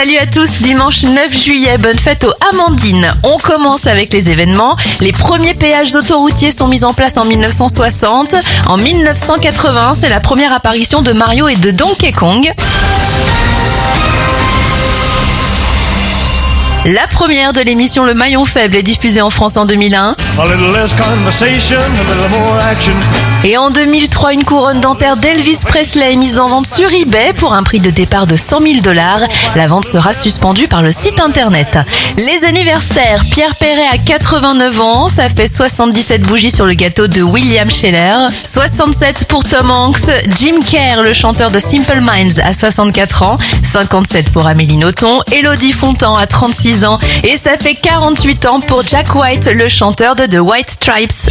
Salut à tous, dimanche 9 juillet, bonne fête aux Amandines. On commence avec les événements. Les premiers péages autoroutiers sont mis en place en 1960. En 1980, c'est la première apparition de Mario et de Donkey Kong. La première de l'émission Le Maillon Faible est diffusée en France en 2001. A little less conversation, a little more action. Et en 2003, une couronne dentaire d'Elvis Presley est mise en vente sur eBay pour un prix de départ de 100 000 dollars. La vente sera suspendue par le site internet. Les anniversaires. Pierre Perret a 89 ans. Ça fait 77 bougies sur le gâteau de William Scheller. 67 pour Tom Hanks. Jim Kerr, le chanteur de Simple Minds, a 64 ans. 57 pour Amélie Nothomb. Elodie Fontan a 36 Et ça fait 48 ans pour Jack White, le chanteur de The White Stripes.